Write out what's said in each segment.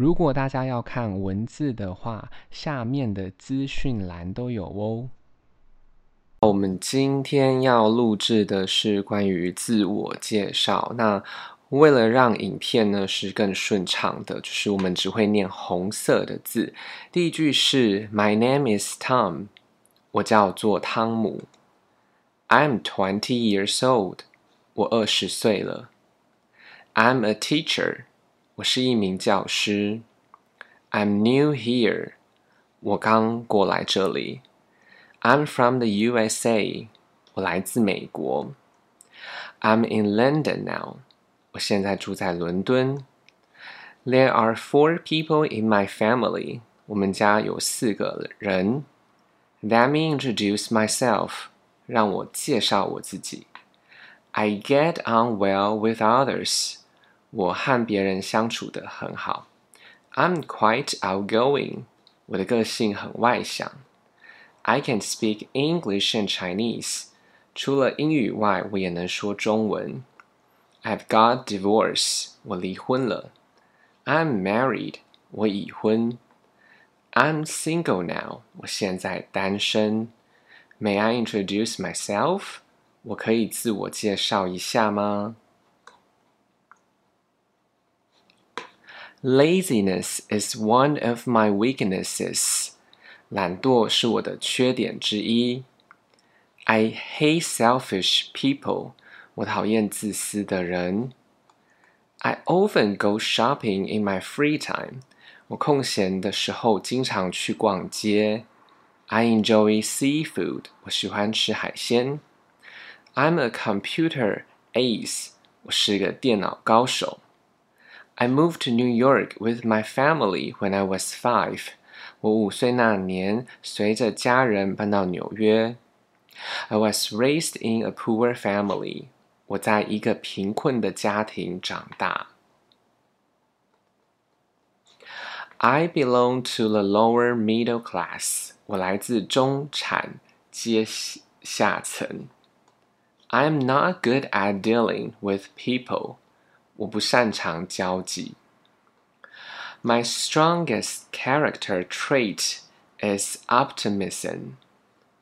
如果大家要看文字的话，下面的资讯栏都有哦。我们今天要录制的是关于自我介绍。那为了让影片呢是更顺畅的，就是我们只会念红色的字。第一句是 My name is Tom，我叫做汤姆。I'm twenty years old，我二十岁了。I'm a teacher，我是一名教师。I'm new here，我刚过来这里。I'm from the USA，我来自美国。I'm in London now，我现在住在伦敦。There are four people in my family，我们家有四个人。Let me introduce myself，让我介绍我自己。I get on well with others， 我和别人相处的很好。I'm quite outgoing，我的个性很外向。I can speak English and Chinese，除了英语外，我也能说中文。I've got divorce，我离婚了。I'm married，我已婚。I'm single now，我现在单身。May I introduce myself？我可以自我介绍一下吗 ？Laziness is one of my weaknesses. 懒惰是我的缺点之一。I hate selfish people. 我讨厌自私的人。I often go shopping in my free time. 我空闲的时候经常去逛街。I enjoy seafood. 我喜欢吃海鲜。I'm a computer ace. 我是个电脑高手。 I moved to New York with my family when I was five. 我五岁那年，随着家人搬到纽约。I was raised in a poor family. 我在一个贫困的家庭长大。I belong to the lower middle class. 我来自中产阶下层。I'm not good at dealing with people. 我不擅长交际。My strongest character trait is optimism。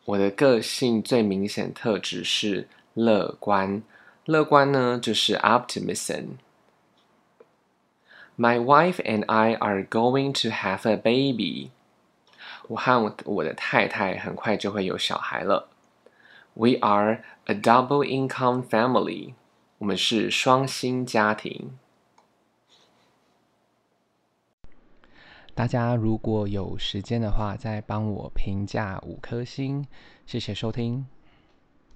我的个性最明显特质是乐观。乐观呢，就是 optimism。My wife and I are going to have a baby。我和我的太太很快就会有小孩了。We are a double income family。 我们是双星家庭。大家如果有时间的话，再帮我评价五颗星，谢谢收听。